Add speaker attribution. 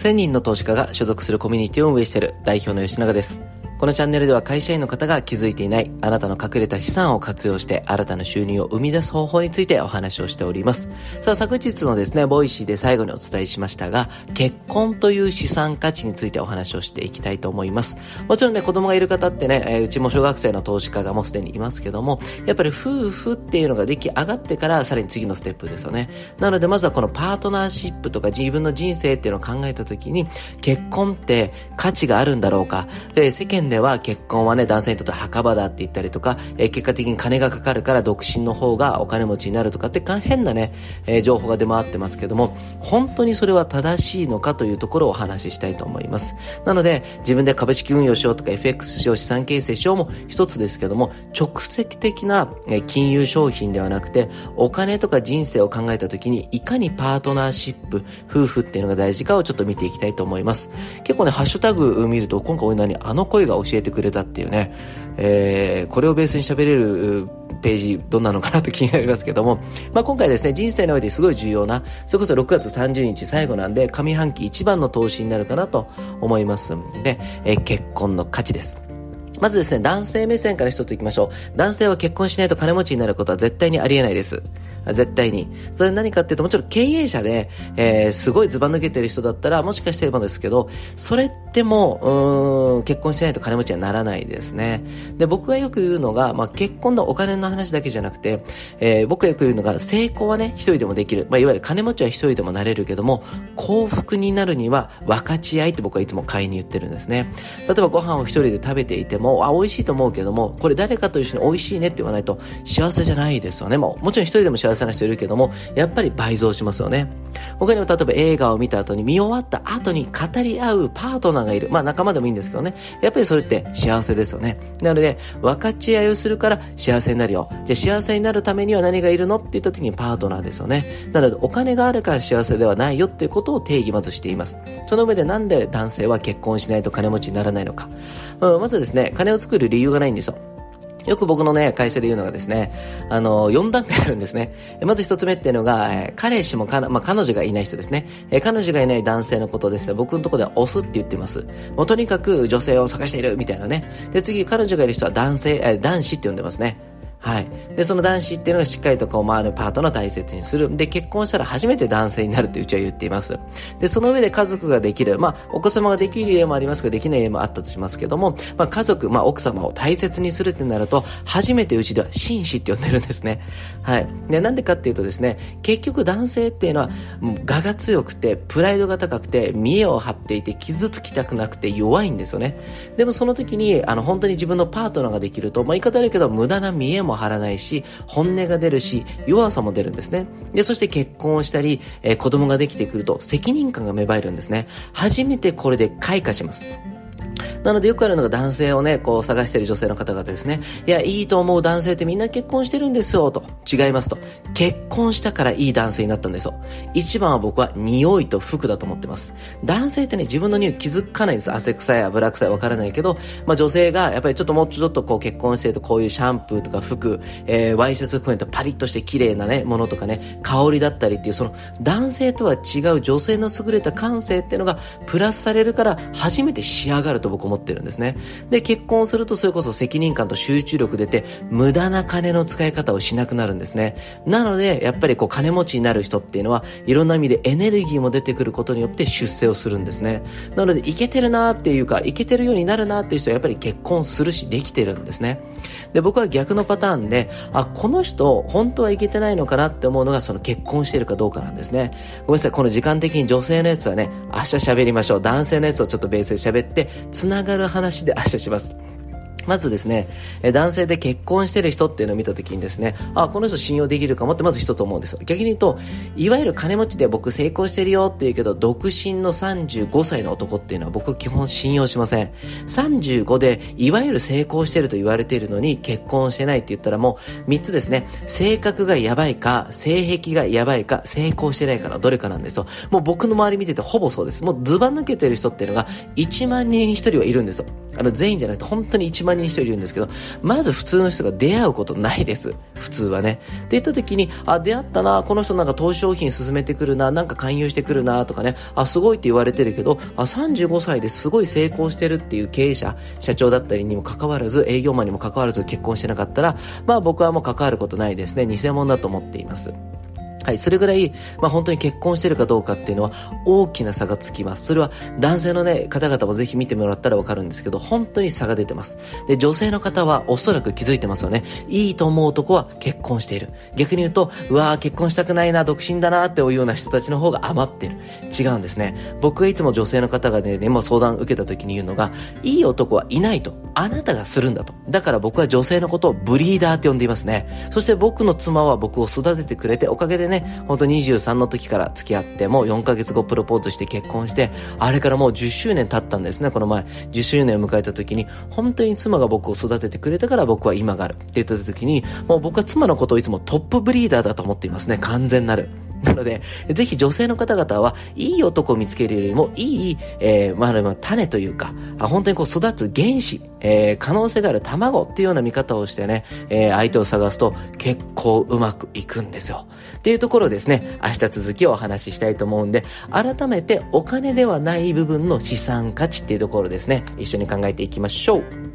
Speaker 1: 1000人の投資家が所属するコミュニティを運営している代表の吉永です。このチャンネルでは会社員の方が気づいていないあなたの隠れた資産を活用して新たな収入を生み出す方法についてお話をしております。さあ昨日のですね、 Voicy で最後にお伝えしましたが、結婚という資産価値についてお話をしていきたいと思います。もちろんね、子供がいる方ってね、えー、うちも小学生の投資家がもうすでにいますけども、やっぱり夫婦っていうのが出来上がってからさらに次のステップですよね。なのでまずはこのパートナーシップとか自分の人生っていうのを考えた時に、結婚って価値があるんだろうか。で、世間では結婚はね、男性にとって墓場だって言ったりとか、えー、結果的に金がかかるから独身の方がお金持ちになるとかって変なね、えー、情報が出回ってますけども、本当にそれは正しいのかというところをお話ししたいと思います。なので、自分で株式運用しようとか FX しよう、資産形成しようも一つですけども、直接的な金融商品ではなくて、お金とか人生を考えた時に、いかにパートナーシップ、夫婦っていうのが大事かをちょっと見ていきたいと思います。結構ね、ハッシュタグ見ると、今回おいなにあの声が教えてくれたっていうね、えー、これをベースに喋れるページどんなのかなと気になりますけども、まあ、今回ですね、人生においてすごい重要な、それこそ6月30日最後なんで、上半期一番の投資になるかなと思いますんで、えー、結婚の価値です。まずですね、男性目線から一ついきましょう。男性は結婚しないと金持ちになることは絶対にありえないです。絶対に。それ何かっていうと、もちろん経営者で、えー、すごいズバ抜けてる人だったら、もしかしてればですけど、それっても、うん、結婚しないと金持ちにはならないですね。で、僕がよく言うのが、まあ、結婚のお金の話だけじゃなくて、えー、僕がよく言うのが、成功はね、一人でもできる。まあ、いわゆる金持ちは一人でもなれるけども、幸福になるには分かち合いって僕はいつも買いに言ってるんですね。例えばご飯を一人で食べていても、あ、美味しいと思うけども、これ誰かと一緒に美味しいねって言わないと幸せじゃないですよね。もう、もちろん一人でも幸せな人いるけども、やっぱり倍増しますよね。他にも例えば映画を見た後に見終わった後に語り合うパートナーがいる。まあ仲間でもいいんですけどね。やっぱりそれって幸せですよね。なので、分かち合いをするから幸せになるよ。じゃあ幸せになるためには何がいるの？って言った時にパートナーですよね。なので、お金があるから幸せではないよっていうことを定義まずしています。その上でなんで男性は結婚しないと金持ちにならないのか。うん、まずですね、金を作る理由がないんですよ。よく僕のね、会社で言うのがですね、あの、4段階あるんですね。まず1つ目っていうのが、え、彼氏もかまあ、彼女がいない人ですね。え、彼女がいない男性のことです僕のとこでは押すって言ってます。もうとにかく女性を探しているみたいなね。で、次、彼女がいる人は男性、え、男子って呼んでますね。はい。で、その男子っていうのがしっかりとこう回るパートナーを大切にする。で、結婚したら初めて男性になるってうちは言っています。で、その上で家族ができる。まあ、お子様ができる家もありますが、できない家もあったとしますけども、まあ、家族、まあ、奥様を大切にするってなると、初めてうちでは紳士って呼んでるんですね。はい。で、なんでかっていうとですね、結局男性っていうのは、我が強くて、プライドが高くて、見栄を張っていて、傷つきたくなくて弱いんですよね。でもその時に、あの、本当に自分のパートナーができると、まあ、言い方あるけど、無駄な見栄もも張らないし、本音が出るし、弱さも出るんですね。で、そして結婚をしたり、えー、子供ができてくると責任感が芽生えるんですね。初めてこれで開花します。なのでよくあるのが男性をね、こう探している女性の方々ですね。いや、いいと思う男性ってみんな結婚してるんですよ、と。違いますと。結婚したからいい男性になったんですよ。一番は僕は匂いと服だと思ってます。男性ってね、自分の匂い気づかないんです。汗臭い、油臭い、わからないけど、まあ女性がやっぱりちょっともうちょっとこう結婚してるとこういうシャンプーとか服、えー、ワイシャツ含めてパリッとして綺麗なね、ものとかね、香りだったりっていう、その男性とは違う女性の優れた感性っていうのがプラスされるから初めて仕上がると僕思ってるんですね。で、結婚するとそれこそ責任感と集中力出て、無駄な金の使い方をしなくなるんですね。なので、やっぱりこう金持ちになる人っていうのは、いろんな意味でエネルギーも出てくることによって出世をするんですね。なので、いけてるなっていうか、いけてるようになるなっていう人はやっぱり結婚するし、できてるんですね。で、僕は逆のパターンで、あ、この人、本当はいけてないのかなって思うのが、その結婚してるかどうかなんですね。ごめんなさい、この時間的に女性のやつはね、明日喋りましょう。男性のやつをちょっとベースで喋って、つながる話で明日します。まずですね、男性で結婚してる人っていうのを見たときにですね、あ、この人信用できるかもってまず一つ思うんです。逆に言うと、いわゆる金持ちで僕成功してるよって言うけど、独身の35歳の男っていうのは僕基本信用しません。35で、いわゆる成功してると言われているのに結婚してないって言ったらもう3つですね、性格がやばいか、性癖がやばいか、成功してないかのどれかなんですよ。もう僕の周り見ててほぼそうです。もうズバ抜けてる人っていうのが1万人に1人はいるんですよ。あの全員じゃなくて本当に1万人人一人いるんですけど、まず普通の人が出会うことないです。普通はね。って言った時に、あ、出会ったな、この人なんか投資商品進めてくるな、なんか勧誘してくるな、とかね、あ、すごいって言われてるけど、あ、35歳ですごい成功してるっていう経営者、社長だったりにも関わらず、営業マンにも関わらず結婚してなかったら、まあ僕はもう関わることないですね。偽物だと思っています。はい、それぐらい、まあ、本当に結婚してるかどうかっていうのは大きな差がつきます。それは男性のね、方々もぜひ見てもらったらわかるんですけど、本当に差が出てます。で、女性の方はおそらく気づいてますよね。いいと思う男は結婚している。逆に言うと、うわー結婚したくないな、独身だなっていうような人たちの方が余ってる。違うんですね。僕はいつも女性の方がね、ねも相談受けた時に言うのが、いい男はいないと。あなたがするんだと。だから僕は女性のことをブリーダーって呼んでいますね。そして僕の妻は僕を育ててくれて、おかげでね、ほんと23の時から付き合って、もう4ヶ月後プロポーズして結婚して、あれからもう10周年経ったんですね、この前。10周年を迎えた時に、本当に妻が僕を育ててくれたから僕は今があるって言った時に、もう僕は妻のことをいつもトップブリーダーだと思っていますね、完全なる。なので、ぜひ女性の方々は、いい男を見つけるよりも、いい、えー、まあ、種というか、本当にこう育つ原子、えー、可能性がある卵っていうような見方をしてね、えー、相手を探すと結構うまくいくんですよ。っていうところですね、明日続きをお話ししたいと思うんで、改めてお金ではない部分の資産価値っていうところですね、一緒に考えていきましょう。